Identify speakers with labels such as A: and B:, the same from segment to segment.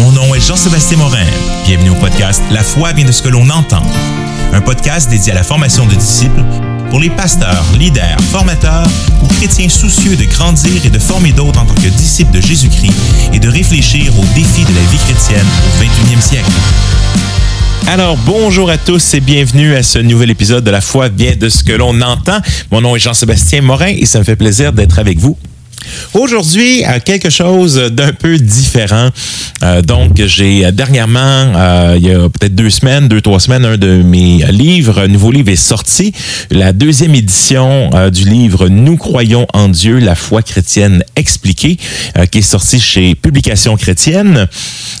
A: Mon nom est Jean-Sébastien Morin. Bienvenue au podcast La foi vient de ce que l'on entend. Un podcast dédié à la formation de disciples pour les pasteurs, leaders, formateurs ou chrétiens soucieux de grandir et de former d'autres en tant que disciples de Jésus-Christ et de réfléchir aux défis de la vie chrétienne au 21e siècle. Alors, bonjour à tous et bienvenue à ce nouvel épisode de La foi vient de ce que l'on entend. Mon nom est Jean-Sébastien Morin et ça me fait plaisir d'être avec vous Aujourd'hui, euh, quelque chose d'un peu différent. Euh, donc, j'ai euh, dernièrement, il y a peut-être deux semaines, deux, trois semaines, un de mes livres, un nouveau livre est sorti. La deuxième édition du livre Nous croyons en Dieu, la foi chrétienne expliquée, qui est sorti chez Publications chrétiennes.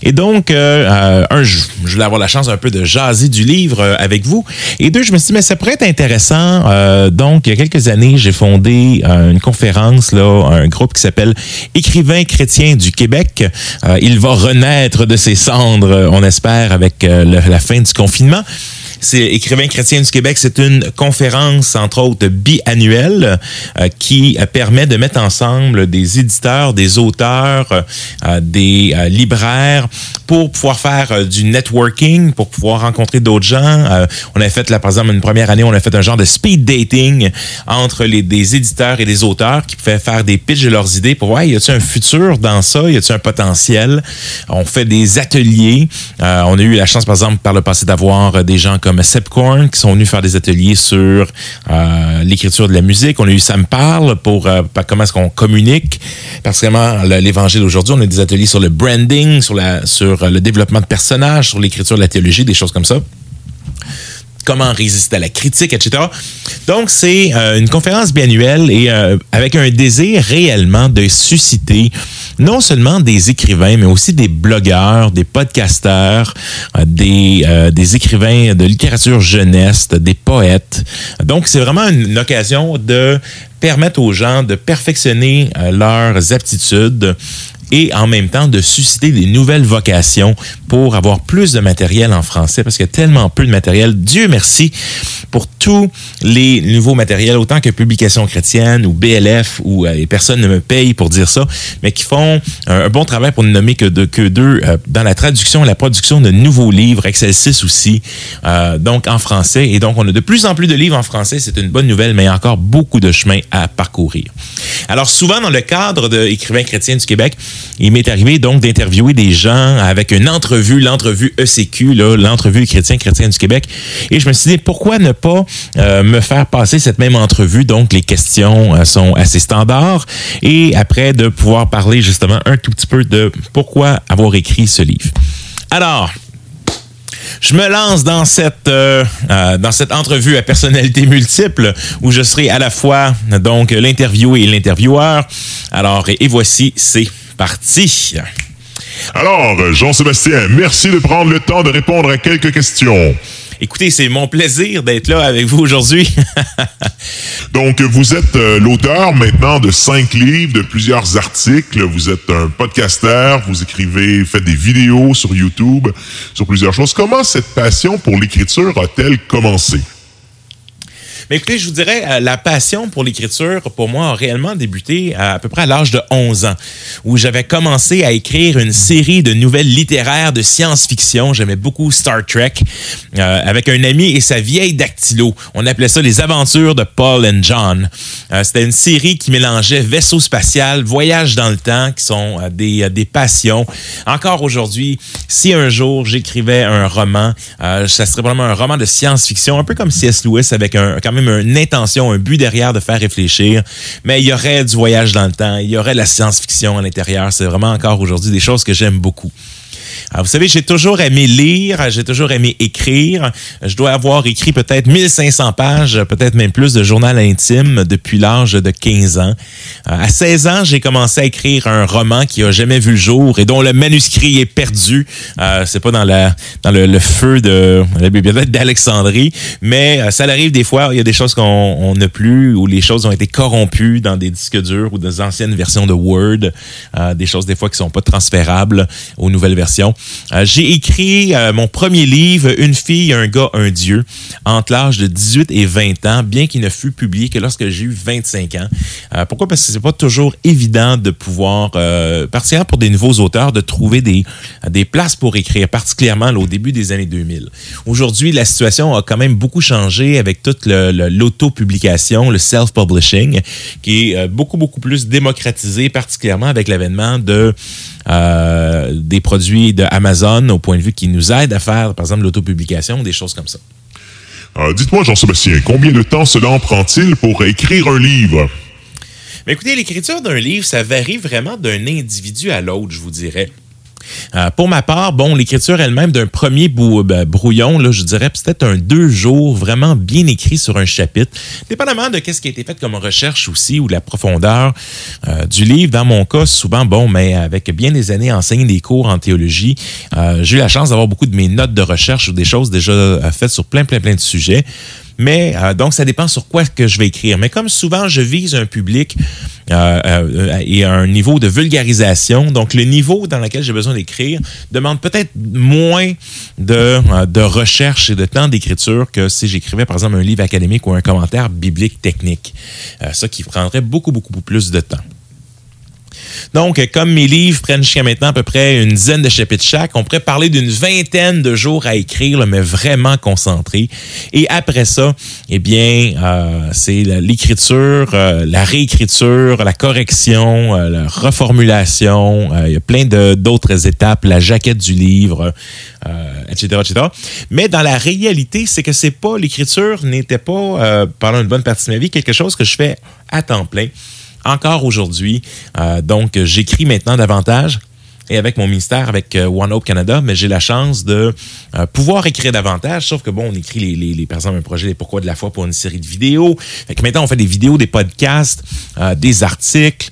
A: Et donc, un, je, je voulais avoir la chance un peu de jaser du livre avec vous. Et deux, je me suis dit, mais ça pourrait être intéressant. donc, il y a quelques années, j'ai fondé une conférence, là, un groupe qui s'appelle Écrivain chrétien du Québec. Euh, il va renaître de ses cendres, on espère, avec euh, la fin du confinement c'est Écrivain chrétien du Québec. C'est une conférence, entre autres, biannuelle euh, qui permet de mettre ensemble des éditeurs, des auteurs, euh, des euh, libraires pour pouvoir faire du networking, pour pouvoir rencontrer d'autres gens. on a fait, là, par exemple, une première année, on a fait un genre de speed dating entre les, des éditeurs et des auteurs qui pouvaient faire des pitches de leurs idées pour voir, y a-t-il un futur dans ça? Y a-t-il un potentiel? On fait des ateliers. on a eu la chance, par exemple, par le passé d'avoir des gens comme comme Sepcorn qui sont venus faire des ateliers sur euh, l'écriture de la musique. On a eu Sam Parle pour euh, comment est-ce qu'on communique. Particulièrement l'évangile aujourd'hui, on a des ateliers sur le branding, sur, la, sur le développement de personnages, sur l'écriture de la théologie, des choses comme ça comment résister à la critique, etc. Donc, c'est euh, une conférence biannuelle et euh, avec un désir réellement de susciter non seulement des écrivains, mais aussi des blogueurs, des podcasteurs, euh, des, des écrivains de littérature jeunesse, des poètes. Donc, c'est vraiment une, une, occasion de permettre aux gens de perfectionner leurs aptitudes et en même temps de susciter des nouvelles vocations pour avoir plus de matériel en français parce qu'il y a tellement peu de matériel. Dieu merci pour tous les nouveaux matériels, autant que Publications chrétiennes ou BLF, où euh, les personnes ne me payent pour dire ça, mais qui font un, bon travail pour ne nommer que, de, que deux euh, dans la traduction et la production de nouveaux livres, Excel 6 aussi, euh, donc en français. Et donc, on a de plus en plus de livres en français. C'est une bonne nouvelle, mais il y a encore beaucoup de chemin à parcourir. Alors, souvent, dans le cadre de Écrivains chrétiens du Québec, il m'est arrivé donc d'interviewer des gens avec une entrevue, l'entrevue ECQ, l'entrevue chrétien chrétien du Québec. Et je me suis dit, pourquoi ne pas euh, me faire passer cette même entrevue? Donc, les questions euh, sont assez standards. Et après, de pouvoir parler justement un tout petit peu de pourquoi avoir écrit ce livre. Alors, je me lance dans cette euh, dans cette entrevue à personnalité multiple où je serai à la fois donc l'interviewé et l'intervieweur. Alors et voici c'est parti.
B: Alors, Jean-Sébastien, merci de prendre le temps de répondre à quelques questions.
A: Écoutez, c'est mon plaisir d'être là avec vous aujourd'hui.
B: Donc, vous êtes euh, l'auteur maintenant de cinq livres, de plusieurs articles. Vous êtes un podcasteur, vous écrivez, faites des vidéos sur YouTube, sur plusieurs choses. Comment cette passion pour l'écriture a-t-elle commencé?
A: Mais écoutez, je vous dirais, euh, la passion pour l'écriture, pour moi, a réellement débuté à, peu près à l'âge de 11 ans, où j'avais commencé à écrire une série de nouvelles littéraires de science-fiction. J'aimais beaucoup Star Trek, euh, avec un ami et sa vieille dactylo. On appelait ça les aventures de Paul and John. Euh, c'était une série qui mélangeait vaisseau spatial, voyage dans le temps, qui sont des, des passions. Encore aujourd'hui, si un jour j'écrivais un roman, ça serait vraiment un roman de science-fiction, un peu comme C.S. Lewis, avec un, quand même une intention, un but derrière de faire réfléchir, mais il y aurait du voyage dans le temps, il y aurait de la science-fiction à l'intérieur. C'est vraiment encore aujourd'hui des choses que j'aime beaucoup. Alors, vous savez, j'ai toujours aimé lire, j'ai toujours aimé écrire. Je dois avoir écrit peut-être 1500 pages, peut-être même plus de journal intime depuis l'âge de 15 ans. À 16 ans, j'ai commencé à écrire un roman qui a jamais vu le jour et dont le manuscrit est perdu. Euh, c'est pas dans dans le, feu de la bibliothèque d'Alexandrie, mais euh, ça arrive des fois. Il y a des choses qu'on n'a plus ou les choses ont été corrompues dans des disques durs ou des anciennes versions de Word. Euh, des choses des fois qui sont pas transférables aux nouvelles versions. Euh, j'ai écrit euh, mon premier livre, Une fille, un gars, un dieu, entre l'âge de 18 et 20 ans, bien qu'il ne fût publié que lorsque j'ai eu 25 ans. Euh, pourquoi? Parce que c'est pas toujours évident de pouvoir, particulièrement pour des nouveaux auteurs, de trouver des, des places pour écrire, particulièrement au début des années 2000. Aujourd'hui, la situation a quand même beaucoup changé avec toute l'auto-publication, le, self-publishing, qui est beaucoup, beaucoup plus démocratisé, particulièrement avec l'avènement de euh, des produits de Amazon au point de vue qui nous aident à faire, par exemple, l'autopublication, des choses comme ça.
B: Euh, dites-moi, Jean-Sébastien, combien de temps cela prend-il pour écrire un livre?
A: Mais écoutez, l'écriture d'un livre, ça varie vraiment d'un individu à l'autre, je vous dirais. Euh, pour ma part, bon, l'écriture elle-même d'un premier ben, brouillon, là, je dirais peut-être un deux jours vraiment bien écrit sur un chapitre, dépendamment de ce qui a été fait comme recherche aussi ou la profondeur euh, du livre. Dans mon cas, souvent, bon, mais avec bien des années enseigner des cours en théologie, euh, j'ai eu la chance d'avoir beaucoup de mes notes de recherche ou des choses déjà faites sur plein, plein, plein de sujets. Mais euh, donc, ça dépend sur quoi que je vais écrire. Mais comme souvent, je vise un public euh, euh, et un niveau de vulgarisation. Donc, le niveau dans lequel j'ai besoin d'écrire demande peut-être moins de, de recherche et de temps d'écriture que si j'écrivais, par exemple, un livre académique ou un commentaire biblique technique. ça qui prendrait beaucoup, beaucoup plus de temps. Donc, comme mes livres prennent jusqu'à maintenant à peu près une dizaine de chapitres chaque, on pourrait parler d'une vingtaine de jours à écrire, mais vraiment concentré. Et après ça, eh bien, euh, c'est l'écriture, euh, la réécriture, la correction, euh, la reformulation. il y a plein d'autres étapes, la jaquette du livre, etc., etc. Mais dans la réalité, c'est que c'est pas l'écriture n'était pas pendant une bonne partie de ma vie quelque chose que je fais à temps plein encore aujourd'hui. Euh, donc, j'écris maintenant davantage et avec mon ministère, avec euh, One Hope Canada, mais j'ai la chance de euh, pouvoir écrire davantage, sauf que bon, on écrit les, les, les par exemple un projet des Pourquoi de la foi pour une série de vidéos. Fait que maintenant, on fait des vidéos, des podcasts, des articles,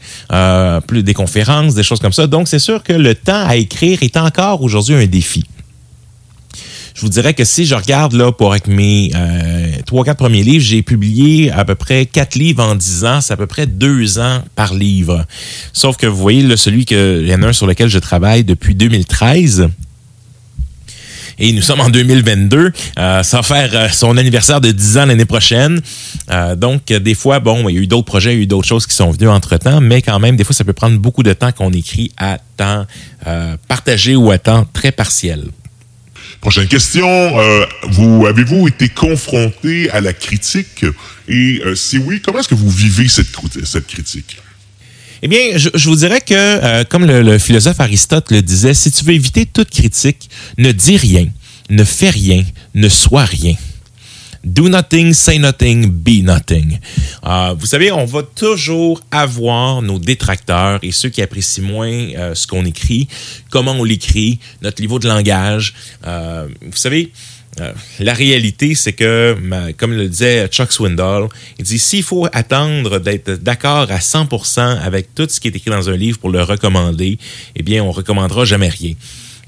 A: plus des conférences, des choses comme ça. Donc, c'est sûr que le temps à écrire est encore aujourd'hui un défi je vous dirais que si je regarde là pour avec mes euh, trois, quatre premiers livres, j'ai publié à peu près quatre livres en dix ans. C'est à peu près deux ans par livre. Sauf que vous voyez, là, celui que, il y en a un sur lequel je travaille depuis 2013 et nous sommes en 2022. Euh, ça va faire euh, son anniversaire de 10 ans l'année prochaine. Euh, donc, des fois, bon, il y a eu d'autres projets, il y a eu d'autres choses qui sont venues entre-temps, mais quand même, des fois, ça peut prendre beaucoup de temps qu'on écrit à temps partagé ou à temps très partiel.
B: Prochaine question. Euh, vous avez-vous été confronté à la critique? Et euh, si oui, comment est-ce que vous vivez cette, critique?
A: Eh bien, je, vous dirais que, euh, comme le, philosophe Aristote le disait, si tu veux éviter toute critique, ne dis rien, ne fais rien, ne sois rien. Do nothing, say nothing, be nothing. Euh, vous savez, on va toujours avoir nos détracteurs et ceux qui apprécient moins euh, ce qu'on écrit, comment on l'écrit, notre niveau de langage. Euh, vous savez, la réalité, c'est que, comme le disait Chuck Swindoll, il dit s'il faut attendre d'être d'accord à 100% avec tout ce qui est écrit dans un livre pour le recommander, eh bien, on recommandera jamais rien.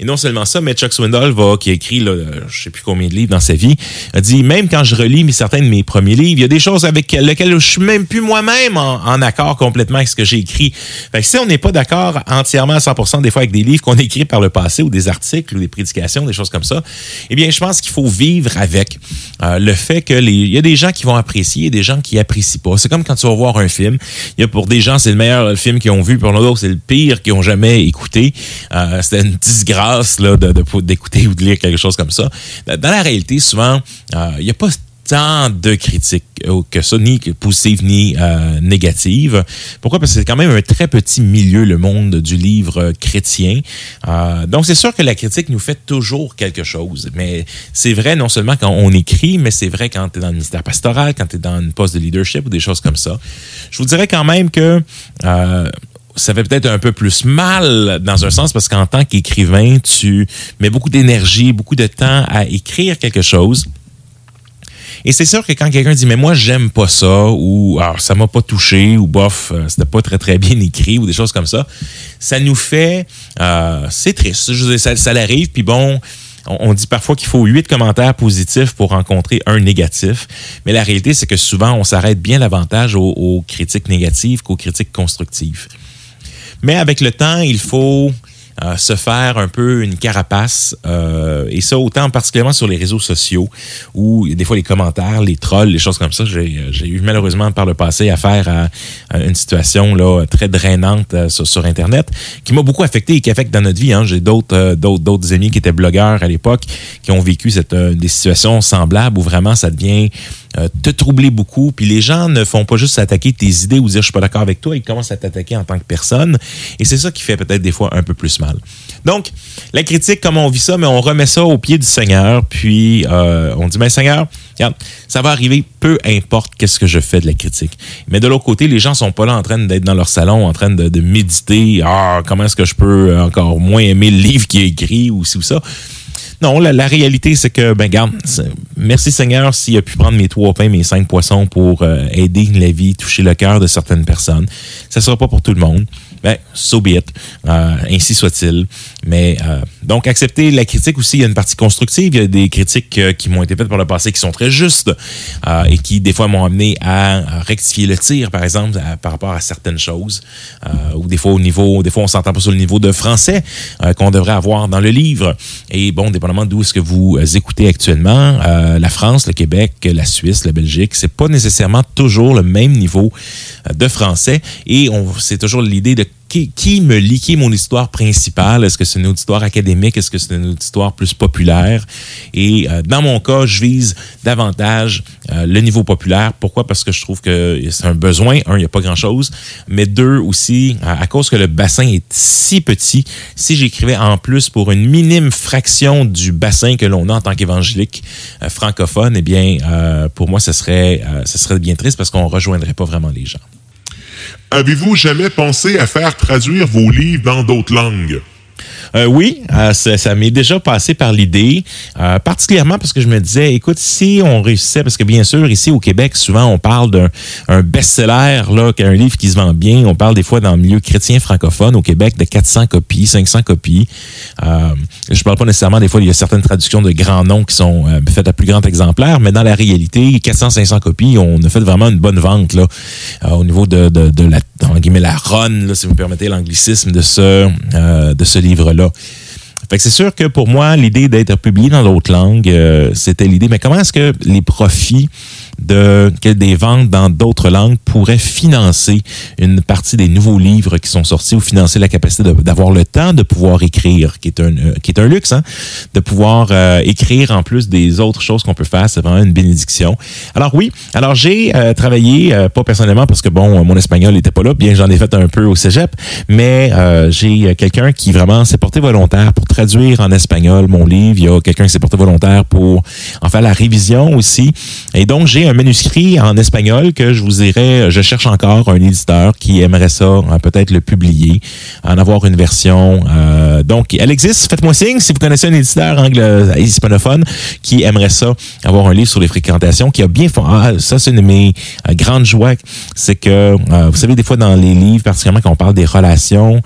A: Et non seulement ça, mais Chuck Swindoll, va, qui a écrit, là, je sais plus combien de livres dans sa vie, a dit, même quand je relis certains de mes premiers livres, il y a des choses avec lesquelles je suis même plus moi-même en, accord complètement avec ce que j'ai écrit. Fait que si on n'est pas d'accord entièrement à 100% des fois avec des livres qu'on a écrits par le passé ou des articles ou des prédications, des choses comme ça, eh bien, je pense qu'il faut vivre avec euh, le fait que les, il y a des gens qui vont apprécier et des gens qui apprécient pas. C'est comme quand tu vas voir un film. Il y a pour des gens, c'est le meilleur film qu'ils ont vu, pour d'autres, c'est le pire qu'ils ont jamais écouté. Euh, C'était une disgrâce d'écouter ou de lire quelque chose comme ça. Dans la réalité, souvent, euh, il n'y a pas tant de critiques euh, que ça, ni positives ni euh, négatives. Pourquoi? Parce que c'est quand même un très petit milieu, le monde du livre chrétien. donc, c'est sûr que la critique nous fait toujours quelque chose. Mais c'est vrai non seulement quand on écrit, mais c'est vrai quand tu es dans le ministère pastoral, quand tu es dans une poste de leadership ou des choses comme ça. Je vous dirais quand même que ça fait peut-être un peu plus mal dans un sens parce qu'en tant qu'écrivain, tu mets beaucoup d'énergie, beaucoup de temps à écrire quelque chose. Et c'est sûr que quand quelqu'un dit mais moi j'aime pas ça ou alors ça m'a pas touché ou bof euh, c'était pas très très bien écrit ou des choses comme ça, ça nous fait euh, c'est triste. Ça, ça l'arrive puis bon on, dit parfois qu'il faut huit commentaires positifs pour rencontrer un négatif, mais la réalité c'est que souvent on s'arrête bien davantage aux critiques négatives qu'aux critiques constructives. Mais avec le temps, il faut euh, se faire un peu une carapace, euh, et ça autant particulièrement sur les réseaux sociaux, où des fois les commentaires, les trolls, les choses comme ça, j'ai eu malheureusement par le passé affaire à, une situation là très drainante euh, sur, Internet, qui m'a beaucoup affecté et qui affecte dans notre vie. Hein. J'ai d'autres euh, d'autres amis qui étaient blogueurs à l'époque, qui ont vécu cette, des situations semblables où vraiment ça devient te troubler beaucoup, puis les gens ne font pas juste s'attaquer tes idées ou dire je suis pas d'accord avec toi, ils commencent à t'attaquer en tant que personne, et c'est ça qui fait peut-être des fois un peu plus mal. Donc, la critique, comment on vit ça, mais on remet ça au pied du Seigneur, puis euh, on dit, mais Seigneur, regarde, ça va arriver, peu importe qu'est-ce que je fais de la critique. Mais de l'autre côté, les gens sont pas là en train d'être dans leur salon, en train de, méditer, ah, comment est-ce que je peux encore moins aimer le livre qui est écrit ou ci ou ça. Non, la, réalité, c'est que, ben, garde, merci Seigneur s'il a pu prendre mes trois pains, mes cinq poissons pour euh, aider la vie, toucher le cœur de certaines personnes. Ça sera pas pour tout le monde ben, so be it. Euh, ainsi soit-il. Mais euh, donc, accepter la critique aussi, il y a une partie constructive. Il y a des critiques euh, qui m'ont été faites par le passé qui sont très justes euh, et qui, des fois, m'ont amené à, rectifier le tir, par exemple, par rapport à certaines choses. Euh, ou des fois, au niveau, des fois, on s'entend pas sur le niveau de français qu'on devrait avoir dans le livre. Et bon, dépendamment d'où est-ce que vous écoutez actuellement, la France, le Québec, la Suisse, la Belgique, c'est pas nécessairement toujours le même niveau de français. Et on, c'est toujours l'idée de qui, me lit, qui est mon histoire principale? Est-ce que c'est une auditoire académique? Est-ce que c'est une auditoire plus populaire? Et euh, dans mon cas, je vise davantage euh, le niveau populaire. Pourquoi? Parce que je trouve que c'est un besoin. Un, il n'y a pas grand-chose. Mais deux, aussi, à, cause que le bassin est si petit, si j'écrivais en plus pour une minime fraction du bassin que l'on a en tant qu'évangélique euh, francophone, eh bien, pour moi, ce serait, ce serait bien triste parce qu'on ne rejoindrait pas vraiment les gens.
B: Avez-vous jamais pensé à faire traduire vos livres dans d'autres langues?
A: Euh, oui, euh, ça, m'est déjà passé par l'idée, euh, particulièrement parce que je me disais, écoute, si on réussissait, parce que bien sûr, ici au Québec, souvent on parle d'un best-seller, là, un livre qui se vend bien. On parle des fois dans le milieu chrétien francophone au Québec de 400 copies, 500 copies. Euh, je parle pas nécessairement, des fois, il y a certaines traductions de grands noms qui sont faites à plus grand exemplaire, mais dans la réalité, 400, 500 copies, on a fait vraiment une bonne vente là, au niveau de, de, de la, la run, là, si vous me permettez l'anglicisme de ce, de ce livre-là. Fait que c'est sûr que pour moi, l'idée d'être publié dans d'autres langues, euh, c'était l'idée. Mais comment est-ce que les profits de que des ventes dans d'autres langues pourraient financer une partie des nouveaux livres qui sont sortis ou financer la capacité d'avoir le temps de pouvoir écrire, qui est un euh, qui est un luxe, hein, de pouvoir euh, écrire en plus des autres choses qu'on peut faire, c'est vraiment une bénédiction. Alors oui, alors j'ai euh, travaillé pas personnellement parce que bon, mon espagnol n'était pas là, bien j'en ai fait un peu au cégep, mais j'ai quelqu'un qui vraiment s'est porté volontaire pour traduire en espagnol mon livre. Il y a quelqu'un qui s'est porté volontaire pour en faire la révision aussi, et donc j'ai un manuscrit en espagnol que je vous dirais, je cherche encore un éditeur qui aimerait ça, euh, peut-être le publier, en avoir une version. Euh, donc, elle existe. Faites-moi signe si vous connaissez un éditeur euh, hispanophone qui aimerait ça, avoir un livre sur les fréquentations, qui a bien fait. Ah, ça, c'est une de mes grandes joies, c'est que, vous savez, des fois dans les livres, particulièrement quand on parle des relations,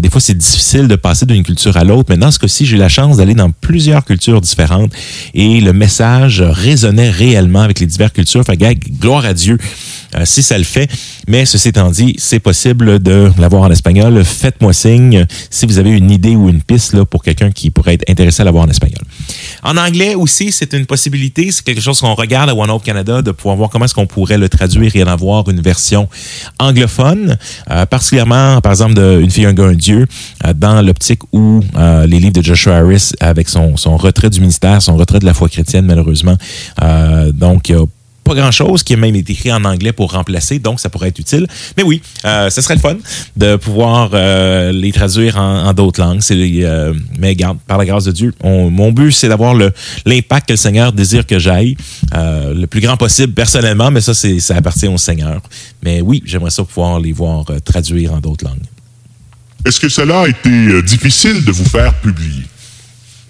A: des fois c'est difficile de passer d'une culture à l'autre. Mais dans ce cas-ci, j'ai eu la chance d'aller dans plusieurs cultures différentes et le message résonnait réellement avec les divers culture. Fait gloire à Dieu euh, si ça le fait. Mais ceci étant dit, c'est possible de l'avoir en espagnol. Faites-moi signe si vous avez une idée ou une piste là, pour quelqu'un qui pourrait être intéressé à l'avoir en espagnol. En anglais aussi, c'est une possibilité. C'est quelque chose qu'on regarde à One Hope Canada de pouvoir voir comment est-ce qu'on pourrait le traduire et en avoir une version anglophone, euh, particulièrement, par exemple, de Une fille, un gars, un dieu, euh, dans l'optique où les livres de Joshua Harris, avec son, son retrait du ministère, son retrait de la foi chrétienne, malheureusement, donc, il y a pas grand-chose qui a même été écrit en anglais pour remplacer, donc ça pourrait être utile. Mais oui, euh, ce serait le fun de pouvoir euh, les traduire en, d'autres langues. Euh, mais garde, par la grâce de Dieu, mon but, c'est d'avoir l'impact que le Seigneur désire que j'aille, le plus grand possible personnellement, mais ça, ça appartient au Seigneur. Mais oui, j'aimerais ça pouvoir les voir traduire en d'autres langues.
B: Est-ce que cela a été difficile de vous faire publier?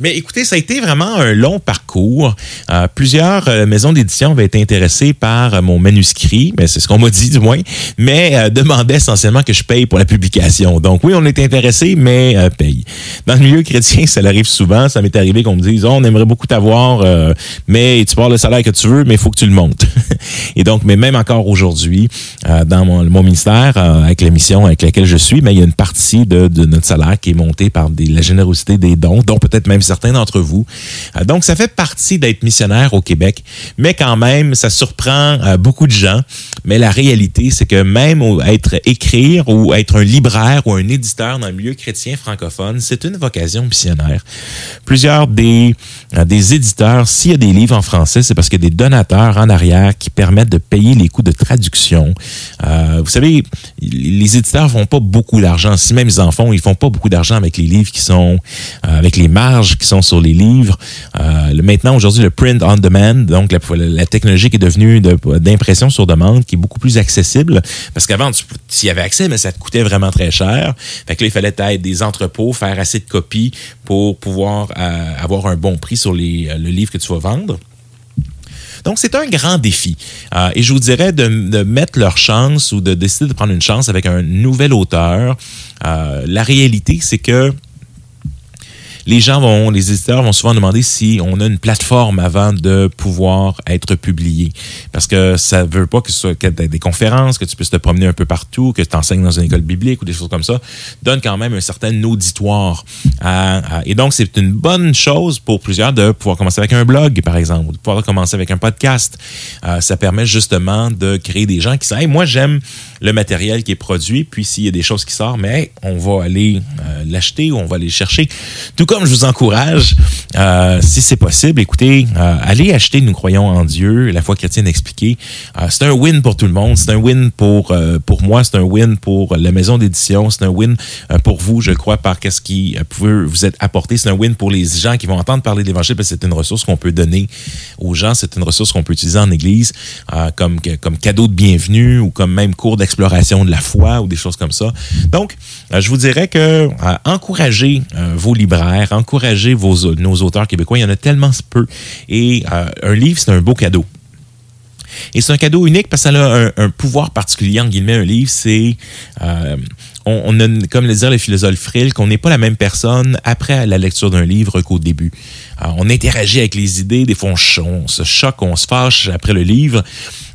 A: Mais écoutez, ça a été vraiment un long parcours. Euh, plusieurs euh, maisons d'édition avaient été intéressées par euh, mon manuscrit, mais c'est ce qu'on m'a dit du moins, mais demandaient essentiellement que je paye pour la publication. Donc oui, on est intéressé, mais paye. Dans le milieu chrétien, ça arrive souvent. Ça m'est arrivé qu'on me dise, on aimerait beaucoup t'avoir, mais tu parles le salaire que tu veux, mais il faut que tu le montes. Et donc, mais même encore aujourd'hui, dans mon, ministère, avec la mission avec laquelle je suis, mais il y a une partie de, notre salaire qui est montée par la générosité des dons, dont peut-être même certains d'entre vous. Euh, donc, ça fait partie d'être missionnaire au Québec, mais quand même, ça surprend euh, beaucoup de gens. Mais la réalité, c'est que même être écrire ou être un libraire ou un éditeur dans le milieu chrétien francophone, c'est une vocation missionnaire. Plusieurs des, euh, des éditeurs, s'il y a des livres en français, c'est parce qu'il y a des donateurs en arrière qui permettent de payer les coûts de traduction. vous savez, les éditeurs font pas beaucoup d'argent. Si même ils en font, ils font pas beaucoup d'argent avec les livres qui sont, avec les marges qui sont sur les livres. Euh, maintenant, aujourd'hui, le print on demand, donc la, technologie qui est devenue d'impression sur demande, qui est beaucoup plus accessible. Parce qu'avant, tu y avais accès, mais ça te coûtait vraiment très cher. Fait que là, il fallait être des entrepôts, faire assez de copies pour pouvoir euh, avoir un bon prix sur les, le livre que tu vas vendre. Donc, c'est un grand défi. Euh, et je vous dirais de, mettre leur chance ou de décider de prendre une chance avec un nouvel auteur. Euh, la réalité, c'est que les gens vont, les éditeurs vont souvent demander si on a une plateforme avant de pouvoir être publié. Parce que ça veut pas que ce soit des conférences, que tu puisses te promener un peu partout, que tu enseignes dans une école biblique ou des choses comme ça. Donne quand même un certain auditoire. et donc, c'est une bonne chose pour plusieurs de pouvoir commencer avec un blog, par exemple, ou de pouvoir commencer avec un podcast. Euh, ça permet justement de créer des gens qui disent, moi, j'aime le matériel qui est produit, puis s'il y a des choses qui sortent, mais on va aller euh, l'acheter ou on va aller le chercher. Tout comme je vous encourage, euh, si c'est possible, écoutez, euh, allez acheter Nous croyons en Dieu, la foi chrétienne expliquée. c'est un win pour tout le monde, c'est un win pour pour moi, c'est un win pour la maison d'édition, c'est un win pour vous, je crois, par qu'est-ce qui peut vous être apporté, c'est un win pour les gens qui vont entendre parler de l'Évangile, parce que c'est une ressource qu'on peut donner aux gens, c'est une ressource qu'on peut utiliser en Église comme comme cadeau de bienvenue ou comme même cours d'expérience de la foi ou des choses comme ça. Donc, euh, je vous dirais que euh, encouragez euh, vos libraires, encouragez nos auteurs québécois. Il y en a tellement peu. Et un livre, c'est un beau cadeau. Et c'est un cadeau unique parce que a un, pouvoir particulier, en guillemets, un livre, c'est... on, a, comme le disait le philosophe Frill, qu'on n'est pas la même personne après la lecture d'un livre qu'au début. on interagit avec les idées, des fois on, se choque, on se fâche après le livre,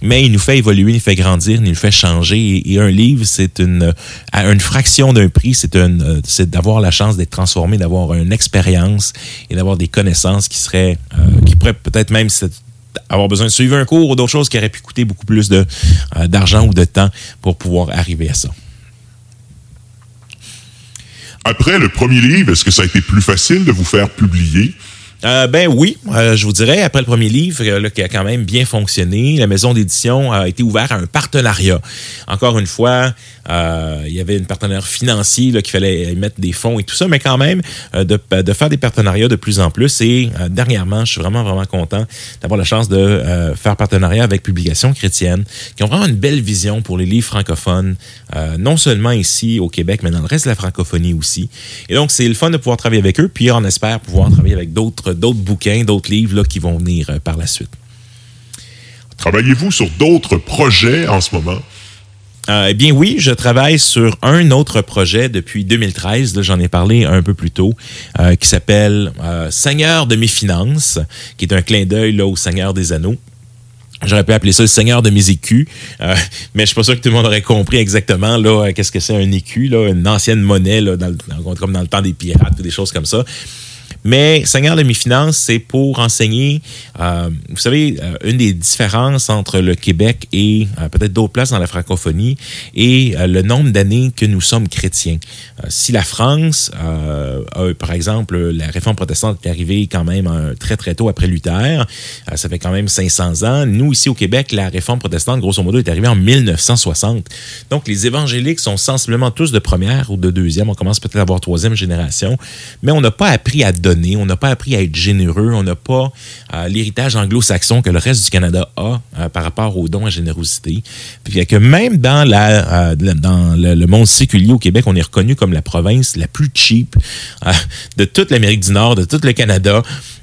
A: mais il nous fait évoluer, il nous fait grandir, il nous fait changer. Et, un livre, c'est une, à une fraction d'un prix, c'est euh, c'est d'avoir la chance d'être transformé, d'avoir une expérience et d'avoir des connaissances qui seraient, euh, qui pourraient peut-être même avoir besoin de suivre un cours ou d'autres choses qui auraient pu coûter beaucoup plus de, euh, d'argent ou de temps pour pouvoir arriver à ça.
B: Après le premier livre, est-ce que ça a été plus facile de vous faire publier?
A: Euh, ben oui, euh, je vous dirais, après le premier livre, euh, là, qui a quand même bien fonctionné, la maison d'édition a été ouverte à un partenariat. Encore une fois, il y avait une partenaire financier qu'il fallait mettre des fonds et tout ça, mais quand même, de, de, faire des partenariats de plus en plus. Et dernièrement, je suis vraiment, vraiment content d'avoir la chance de faire partenariat avec Publications chrétiennes, qui ont vraiment une belle vision pour les livres francophones, non seulement ici au Québec, mais dans le reste de la francophonie aussi. Et donc, c'est le fun de pouvoir travailler avec eux, puis on espère pouvoir travailler avec d'autres d'autres bouquins, d'autres livres là, qui vont venir euh, par la suite.
B: Travaillez-vous sur d'autres projets en ce moment?
A: Euh, eh bien oui, je travaille sur un autre projet depuis 2013, j'en ai parlé un peu plus tôt, euh, qui s'appelle Seigneur de mes finances, qui est un clin d'œil au Seigneur des Anneaux. J'aurais pu appeler ça le Seigneur de mes écus, mais je suis pas sûr que tout le monde aurait compris exactement là qu'est-ce que c'est un écu, là, une ancienne monnaie là, comme dans le temps des pirates ou des choses comme ça. Mais Seigneur de mes finances, c'est pour enseigner, euh, vous savez, euh, une des différences entre le Québec et euh, peut-être d'autres places dans la francophonie et le nombre d'années que nous sommes chrétiens. si la France, a, par exemple, la réforme protestante est arrivée quand même très très tôt après Luther, ça fait quand même 500 ans. Nous, ici au Québec, la réforme protestante, grosso modo, est arrivée en 1960. Donc, les évangéliques sont sensiblement tous de première ou de deuxième. On commence peut-être à avoir troisième génération, mais on n'a pas appris à donner on n'a pas appris à être généreux, on n'a pas l'héritage anglo-saxon que le reste du Canada a par rapport aux dons à générosité. Puis même dans, dans le, monde séculier au Québec, on est reconnu comme la province la plus cheap de toute l'Amérique du Nord, de tout le Canada.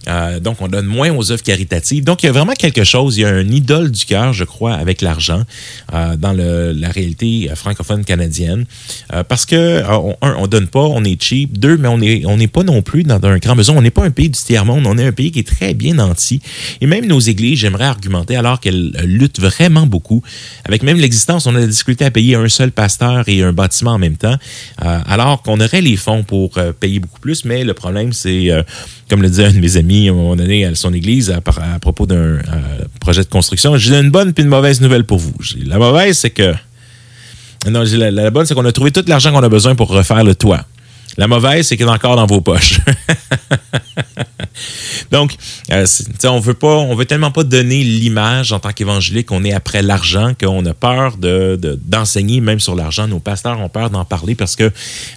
A: Euh, donc, on donne moins aux œuvres caritatives. Donc, il y a vraiment quelque chose, il y a un idole du cœur, je crois, avec l'argent euh, dans la réalité francophone canadienne. Euh, parce que, un, on donne pas, on est cheap. Deux, mais on n'est on pas non plus dans un grand besoin. On n'est pas un pays du tiers-monde, on est un pays qui est très bien nanti. Et même nos églises, j'aimerais argumenter, alors qu'elles luttent vraiment beaucoup, avec même l'existence, on a la difficulté à payer un seul pasteur et un bâtiment en même temps, alors qu'on aurait les fonds pour payer beaucoup plus. Mais le problème, c'est comme le disait un de mes amis à un moment donné à son église à, propos d'un euh, projet de construction, j'ai une bonne puis une mauvaise nouvelle pour vous. La mauvaise, c'est que. Non, la, la bonne, c'est qu'on a trouvé tout l'argent qu'on a besoin pour refaire le toit. La mauvaise, c'est qu'il est encore dans vos poches. Donc, euh, on veut pas, on veut tellement pas donner l'image en tant qu'évangélique qu'on est après l'argent, qu'on a peur de, d'enseigner même sur l'argent. Nos pasteurs ont peur d'en parler parce que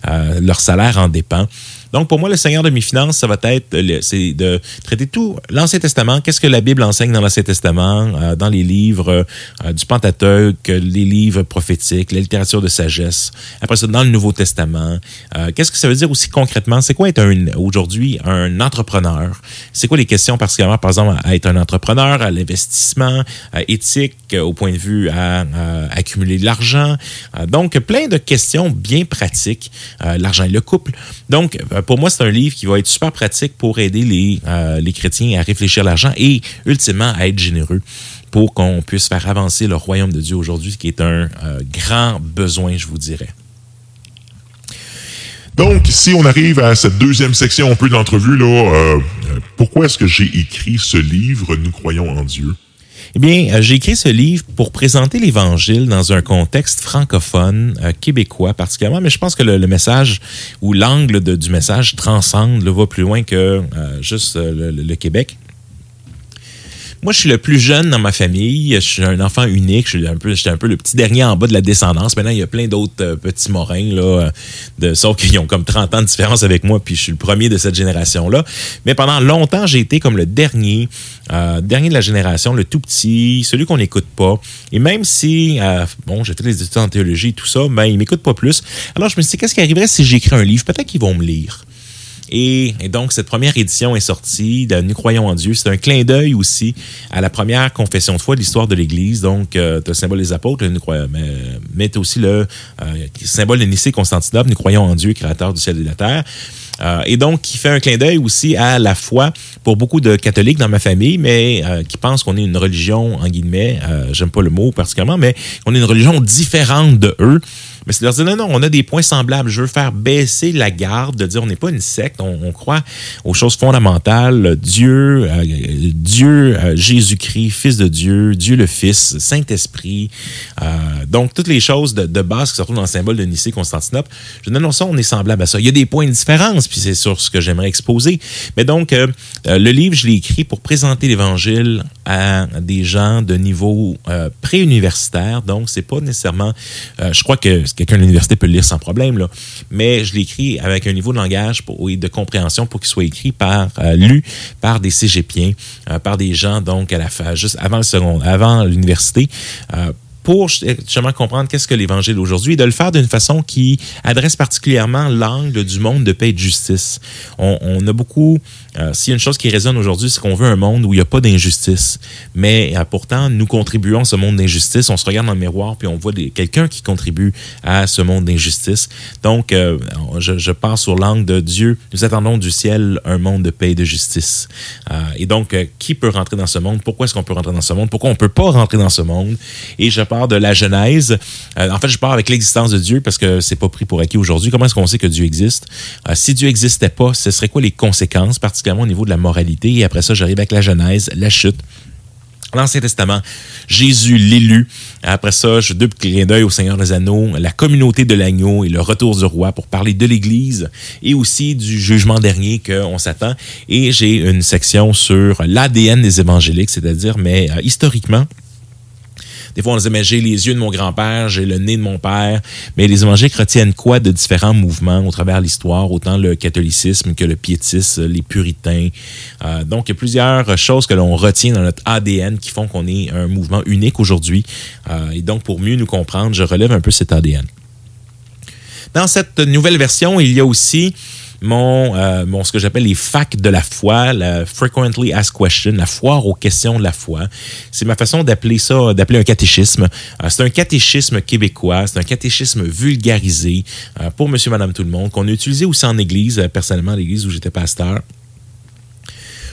A: euh, leur salaire en dépend. Donc, pour moi, le Seigneur de mes finances, ça va être c'est de traiter tout l'Ancien Testament. Qu'est-ce que la Bible enseigne dans l'Ancien Testament, euh, dans les livres euh, du Pentateuque, les livres prophétiques, la littérature de sagesse. Après ça, dans le Nouveau Testament. Euh, qu'est-ce que ça veut dire aussi concrètement? C'est quoi être aujourd'hui un entrepreneur? C'est quoi les questions particulièrement, par exemple, à être un entrepreneur, à l'investissement, éthique, au point de vue à, accumuler de l'argent? donc, plein de questions bien pratiques. l'argent et le couple. Donc, pour moi, c'est un livre qui va être super pratique pour aider les, euh, les chrétiens à réfléchir à l'argent et ultimement à être généreux pour qu'on puisse faire avancer le royaume de Dieu aujourd'hui, qui est un euh, grand besoin, je vous dirais.
B: Donc, si on arrive à cette deuxième section un peu d'entrevue, là, pourquoi est-ce que j'ai écrit ce livre, Nous croyons en Dieu?
A: Eh bien, euh, j'ai écrit ce livre pour présenter l'Évangile dans un contexte francophone, euh, québécois particulièrement, mais je pense que le, message ou l'angle du message transcende, le va plus loin que euh, juste le Québec. Moi, je suis le plus jeune dans ma famille. Je suis un enfant unique. Je suis un peu, j'étais un peu le petit dernier en bas de la descendance. Maintenant, il y a plein d'autres euh, petits morins, là, euh, de, sauf qu'ils ont comme 30 ans de différence avec moi, puis je suis le premier de cette génération-là. Mais pendant longtemps, j'ai été comme le dernier, euh, dernier de la génération, le tout petit, celui qu'on n'écoute pas. Et même si, bon, j'ai fait des études en théologie et tout ça, ben, ils m'écoutent pas plus. Alors, je me suis dit, qu'est-ce qui arriverait si j'écris un livre? Peut-être qu'ils vont me lire. Et, donc, cette première édition est sortie de Nous croyons en Dieu. C'est un clin d'œil aussi à la première confession de foi de l'histoire de l'Église. Donc, euh, tu as le symbole des apôtres, mais, mais as aussi le euh, symbole de Nicée Constantinople, nous croyons en Dieu, créateur du ciel et de la terre. Euh, et donc, qui fait un clin d'œil aussi à la foi pour beaucoup de catholiques dans ma famille, mais euh, qui pensent qu'on est une religion, en guillemets, euh, j'aime pas le mot particulièrement, mais qu'on est une religion différente de eux. Mais c'est de leur dire non, non, on a des points semblables. Je veux faire baisser la garde, de dire on n'est pas une secte, on, croit aux choses fondamentales. Dieu, Dieu, Jésus-Christ, Fils de Dieu, Dieu le Fils, Saint-Esprit. donc, toutes les choses de, de, base qui se retrouvent dans le symbole de Nicée, Constantinople. Je dis non, non, ça, on est semblable à ça. Il y a des points de différence, puis c'est sur ce que j'aimerais exposer. Mais donc, euh, euh, le livre, je l'ai écrit pour présenter l'Évangile à des gens de niveau euh, préuniversitaire. Donc, c'est pas nécessairement... je crois que quelqu'un de l'université peut le lire sans problème, là, mais je l'ai écrit avec un niveau de langage et de compréhension pour qu'il soit écrit par, lu par des cégepiens, par des gens, donc, à la juste avant le second, avant l'université, pour justement comprendre qu'est-ce que l'Évangile aujourd'hui et de le faire d'une façon qui adresse particulièrement l'angle du monde de paix et de justice. On, a beaucoup euh, s'il y a une chose qui résonne aujourd'hui, c'est qu'on veut un monde où il n'y a pas d'injustice. Mais euh, pourtant, nous contribuons à ce monde d'injustice. On se regarde dans le miroir puis on voit quelqu'un qui contribue à ce monde d'injustice. Donc, euh, je, je, pars sur l'angle de Dieu. Nous attendons du ciel un monde de paix et de justice. et donc, qui peut rentrer dans ce monde? Pourquoi est-ce qu'on peut rentrer dans ce monde? Pourquoi on ne peut pas rentrer dans ce monde? Et pars de la Genèse. en fait, je pars avec l'existence de Dieu parce que c'est pas pris pour acquis aujourd'hui. Comment est-ce qu'on sait que Dieu existe? si Dieu n'existait pas, ce serait quoi les conséquences, particulièrement au niveau de la moralité? Et après ça, j'arrive avec la Genèse, la chute. L'Ancien Testament, Jésus l'élu. Après ça, je double clin d'œil au Seigneur des Anneaux, la communauté de l'agneau et le retour du roi pour parler de l'Église et aussi du jugement dernier qu'on s'attend. Et j'ai une section sur l'ADN des évangéliques, c'est-à-dire, mais euh, historiquement, Des fois, on disait, mais j'ai les yeux de mon grand-père, j'ai le nez de mon père. Mais les évangéliques retiennent quoi de différents mouvements au travers de l'histoire, autant le catholicisme que le piétisme, les puritains? Euh, donc, il y a plusieurs choses que l'on retient dans notre ADN qui font qu'on est un mouvement unique aujourd'hui. Euh, et donc, pour mieux nous comprendre, je relève un peu cet ADN. Dans cette nouvelle version, il y a aussi mon, euh, mon ce que j'appelle les facs de la foi, la frequently asked question, la foire aux questions de la foi. C'est ma façon d'appeler ça, d'appeler un catéchisme. Euh, c'est un catéchisme québécois, c'est un catéchisme vulgarisé euh, pour Monsieur, Madame, tout le monde qu'on a utilisé aussi en Église, personnellement l'église où j'étais pasteur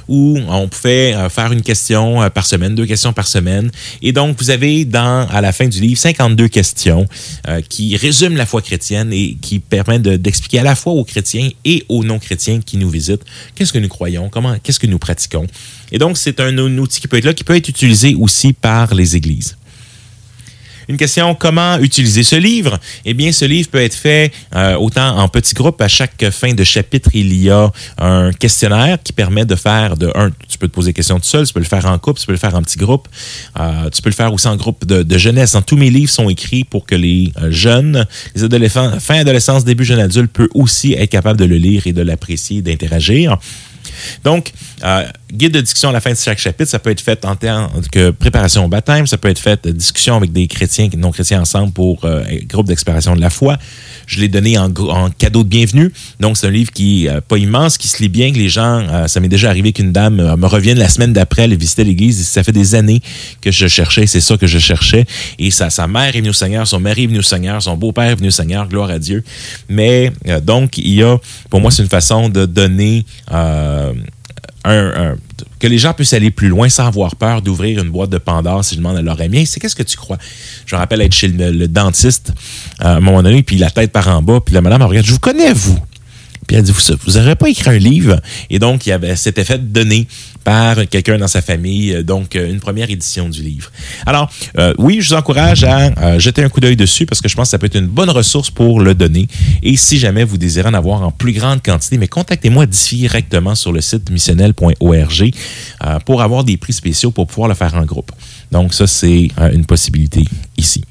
A: où on pouvait euh, faire une question euh, par semaine, deux questions par semaine. Et donc, vous avez dans, à la fin du livre 52 questions euh, qui résument la foi chrétienne et qui permettent d'expliquer à la fois aux chrétiens et aux non-chrétiens qui nous visitent qu'est-ce que nous croyons, comment, qu'est-ce que nous pratiquons. Et donc, c'est un outil qui peut être là, qui peut être utilisé aussi par les églises. Une question, comment utiliser ce livre? Eh bien, ce livre peut être fait euh, autant en petits groupes. À chaque fin de chapitre, il y a un questionnaire qui permet de faire de un, tu peux te poser des questions tout seul, tu peux le faire en couple, tu peux le faire en petits groupes, euh, tu peux le faire aussi en groupe de, jeunesse. tous mes livres sont écrits pour que les euh, jeunes, les adolescents, fin adolescence, début jeune adulte, peuvent aussi être capables de le lire et de l'apprécier, d'interagir. Donc, euh, guide de discussion à la fin de chaque chapitre, ça peut être fait en termes que préparation au baptême, ça peut être fait de discussion avec des chrétiens et non chrétiens ensemble pour euh, groupe d'exploration de la foi. Je l'ai donné en, cadeau de bienvenue. Donc, c'est un livre qui n'est pas immense, qui se lit bien, que les gens, euh, ça m'est déjà arrivé qu'une dame me revienne la semaine d'après, elle visitait l'église, ça fait des années que je cherchais, c'est ça que je cherchais. Et sa, mère est venue au Seigneur, son mari est venu au Seigneur, son beau-père est venu au Seigneur, gloire à Dieu. Mais, donc, il y a, pour moi, c'est une façon de donner que les gens puissent aller plus loin sans avoir peur d'ouvrir une boîte de Pandore si je demande à leur ami, c'est qu'est-ce que tu crois? Je me rappelle être chez le, dentiste à un moment donné, puis la tête par en bas, puis la madame me regarde, je vous connais, vous? Puis elle dit, vous n'aurez pas écrit un livre? Et donc, il y avait cet effet de donner par quelqu'un dans sa famille, euh, donc euh, une première édition du livre. Alors, euh, oui, je vous encourage à jeter un coup d'œil dessus parce que je pense que ça peut être une bonne ressource pour le donner. Et si jamais vous désirez en avoir en plus grande quantité, mais contactez-moi directement sur le site missionnel.org pour avoir des prix spéciaux pour pouvoir le faire en groupe. Donc, ça, c'est une possibilité ici.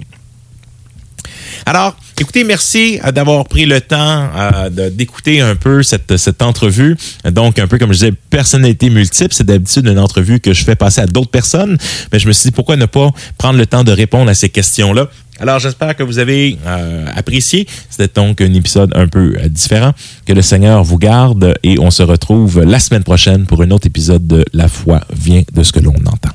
A: Alors, écoutez, merci euh, d'avoir pris le temps euh, d'écouter un peu cette, cette entrevue. Donc, un peu comme je disais, personnalité multiple. C'est d'habitude une entrevue que je fais passer à d'autres personnes. Mais je me suis dit, pourquoi ne pas prendre le temps de répondre à ces questions-là? Alors, j'espère que vous avez euh, apprécié. C'était donc un épisode un peu différent. Que le Seigneur vous garde et on se retrouve la semaine prochaine pour un autre épisode de La foi vient de ce que l'on entend.